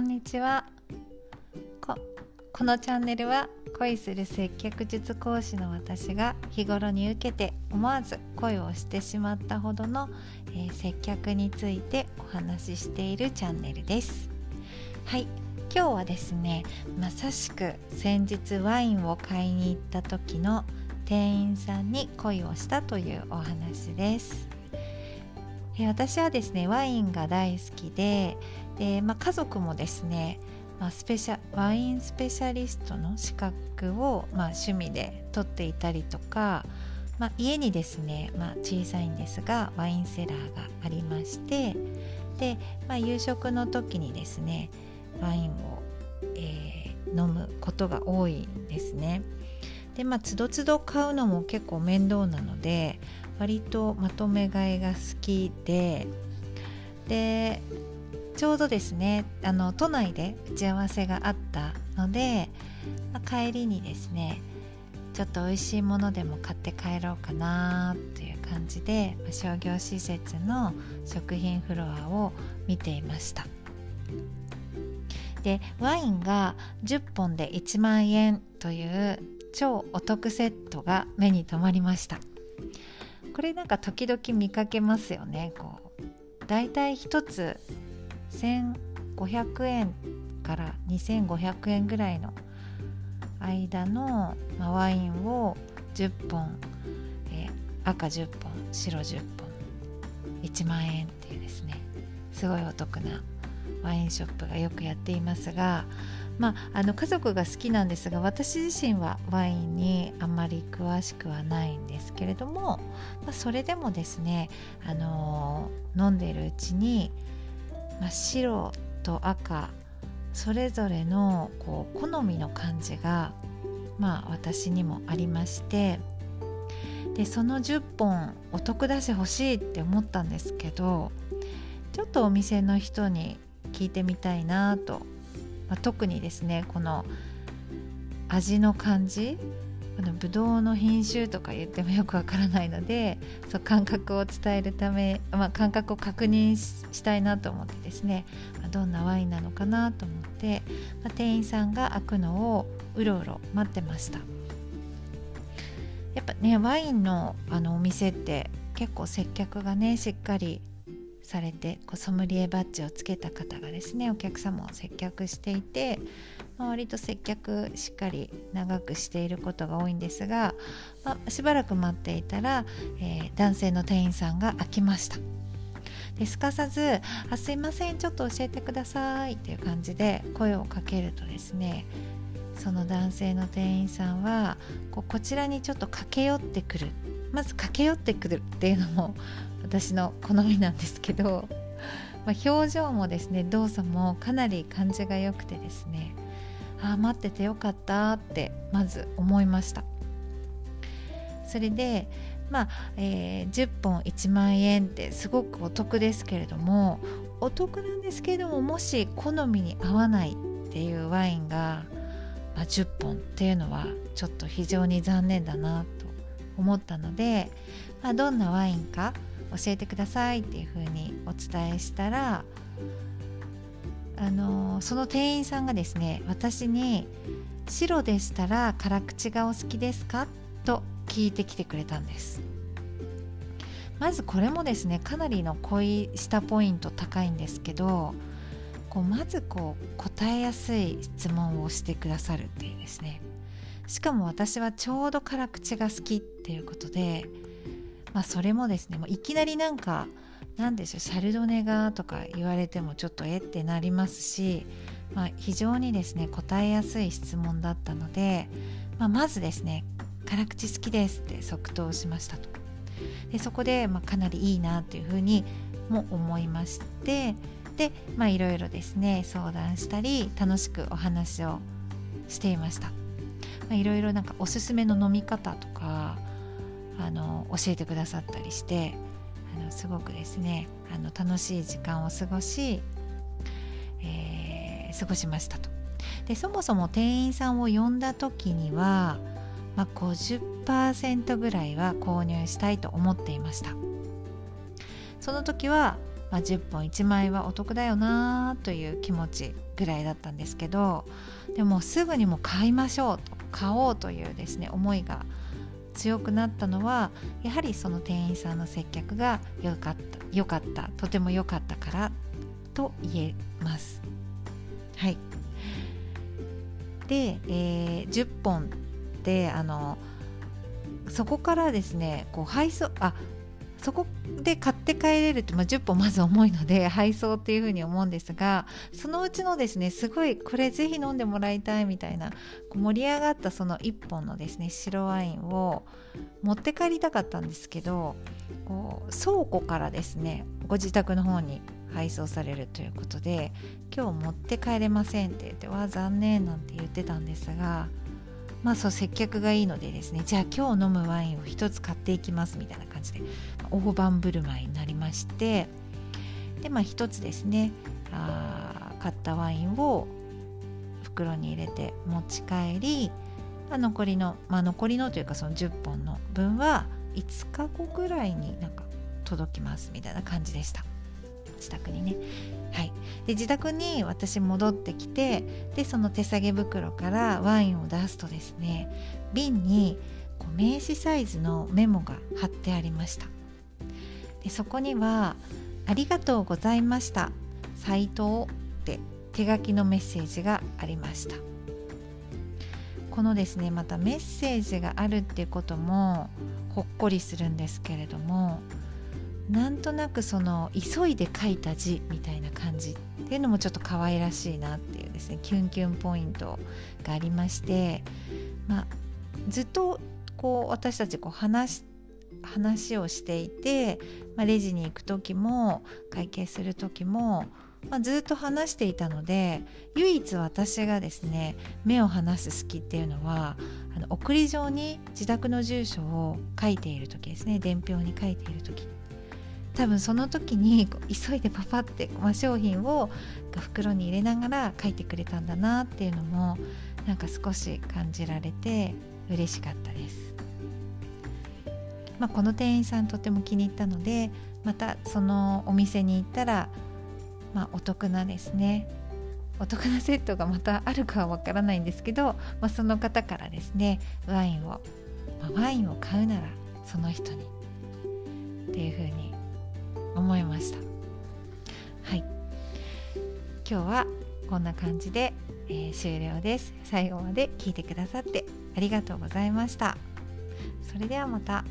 こんにちは。ここのチャンネルは恋する接客術講師の私が日頃に受けて思わず恋をしてしまったほどの、えー、接客についてお話ししているチャンネルです。はい今日はですねまさしく先日ワインを買いに行った時の店員さんに恋をしたというお話です。私はですねワインが大好きでで、まあ、家族もですね、まあ、スペシャワインスペシャリストの資格を、まあ、趣味で取っていたりとか、まあ、家にですね、まあ、小さいんですがワインセラーがありましてで、まあ、夕食の時にですねワインを、えー、飲むことが多いんですね。でまあつどつど買うのも結構面倒なので割とまとめ買いが好きででちょうどですねあの都内で打ち合わせがあったので、まあ、帰りにですねちょっと美味しいものでも買って帰ろうかなという感じで、商業施設の食品フロアを見ていました。でワインが10本で1万円という超お得セットが目に留まりました。これなんか時々見かけますよね。こうだいたい1つ1500円から2500円ぐらいの間の、ま、ワインを10本、え、赤10本白10本1万円っていうですねすごいお得なワインショップがよくやっていますがまあ、あの家族が好きなんですが私自身はワインにあまり詳しくはないんですけれども、まあ、それでもですね、あのー、飲んでるうちに、まあ、白と赤それぞれのこう好みの感じが、まあ、私にもありましてでその10本お得だし欲しいって思ったんですけどちょっとお店の人に聞いてみたいなと。まあ、特にですねこの味の感じこのブドウの品種とか言ってもよくわからないのでそう感覚を伝えるため、まあ、感覚を確認したいなと思ってですね、まあ、どんなワインなのかなと思って、まあ、店員さんが開くのをうろうろ待ってました。やっぱねワインのあのお店って結構接客がねしっかりされてこうソムリエバッジをつけた方がですねお客様を接客していて、まあ、割と接客しっかり長くしていることが多いんですが、まあ、しばらく待っていたら、えー、男性の店員さんが開きました。ですかさず「あすいませんちょっと教えてください」っていう感じで声をかけるとですねその男性の店員さんはこうこちらにちょっと駆け寄ってくるまず駆け寄ってくるっていうのも私の好みなんですけど、まあ、表情もですね動作もかなり感じが良くてですねああ待っててよかったってまず思いました。それでまあ、えー、10本1万円ってすごくお得ですけれどもお得なんですけれどももし好みに合わないっていうワインが、まあ、10本っていうのはちょっと非常に残念だなと思ったので、まあ、どんなワインか教えてくださいっていうふうにお伝えしたらあのその店員さんがですね私に「白でしたら辛口がお好きですか?」と聞いてきてくれたんですまずこれもですねかなりの恋したポイント高いんですけどこうまずこう答えやすい質問をしてくださるっていうですねしかも私はちょうど辛口が好きっていうことでまあ、それもですねもういきなりなんか何でしょうシャルドネがとか言われてもちょっとえってなりますし、まあ、非常にですね答えやすい質問だったので、まあ、まずですね辛口好きですって即答しましたと。でそこで、まあ、かなりいいなっていうふうにも思いましてでいろいろですね相談したり楽しくお話をしていました、いろいろなんかおすすめの飲み方とかあの教えてくださったりしてあのすごくですねあの楽しい時間を過ごし、えー、過ごしましたと。でそもそも店員さんを呼んだ時には、まあ、50%ぐらいは購入したいと思っていましたその時はまあ、10本1枚はお得だよなという気持ちぐらいだったんですけどでもすぐにも買いましょうと買おうというですね思いが強くなったのはやはりその店員さんの接客が良かった良かったとても良かったからと言えます。はいで、えー、10本であのそこからですねこう配送あそこで買って帰れるって、まあ、10本まず重いので 配送っていうふうに思うんですがそのうちのですねすごいこれぜひ飲んでもらいたいみたいな盛り上がったその1本のですね白ワインを持って帰りたかったんですけどこう倉庫からですねご自宅の方に配送されるということで今日持って帰れませんって言ってわ残念なんて言ってたんですがまあそう接客がいいのでですねじゃあ今日飲むワインを1つ買っていきますみたいな感じで大盤振る舞いになりましてでまあ1つですねあ買ったワインを袋に入れて持ち帰り、残りの、まあ、残りのというかその10本の分は5日後ぐらいになんか届きますみたいな感じでした。自宅にね。はい。で自宅に私戻ってきてでその手提げ袋からワインを出すとですね瓶にこう名刺サイズのメモが貼ってありました。でそこには「ありがとうございました斉藤」って手書きのメッセージがありました。このですねまたメッセージがあるっていうこともほっこりするんですけれどもなんとなくその急いで書いた字みたいな感じっていうのもちょっと可愛らしいなっていうですねキュンキュンポイントがありまして、まあ、ずっとこう私たちこう話話をしていて、まあ、レジに行く時も会計する時も、まあ、ずっと話していたので唯一私がですね目を離す隙っていうのはあの送り状に自宅の住所を書いている時ですね。伝票に書いている時。多分その時に急いでパパって、まあ、商品を袋に入れながら書いてくれたんだなっていうのもなんか少し感じられて嬉しかったです。まあ、この店員さんとても気に入ったのでまたそのお店に行ったら、まあ、お得なですね。お得なセットがまたあるかはわからないんですけど、まあ、その方からですねワインを、まあ、ワインを買うならその人にっていうふうに思いました。はい。今日はこんな感じで、えー、終了です。最後まで聞いてくださってありがとうございました。それではまた。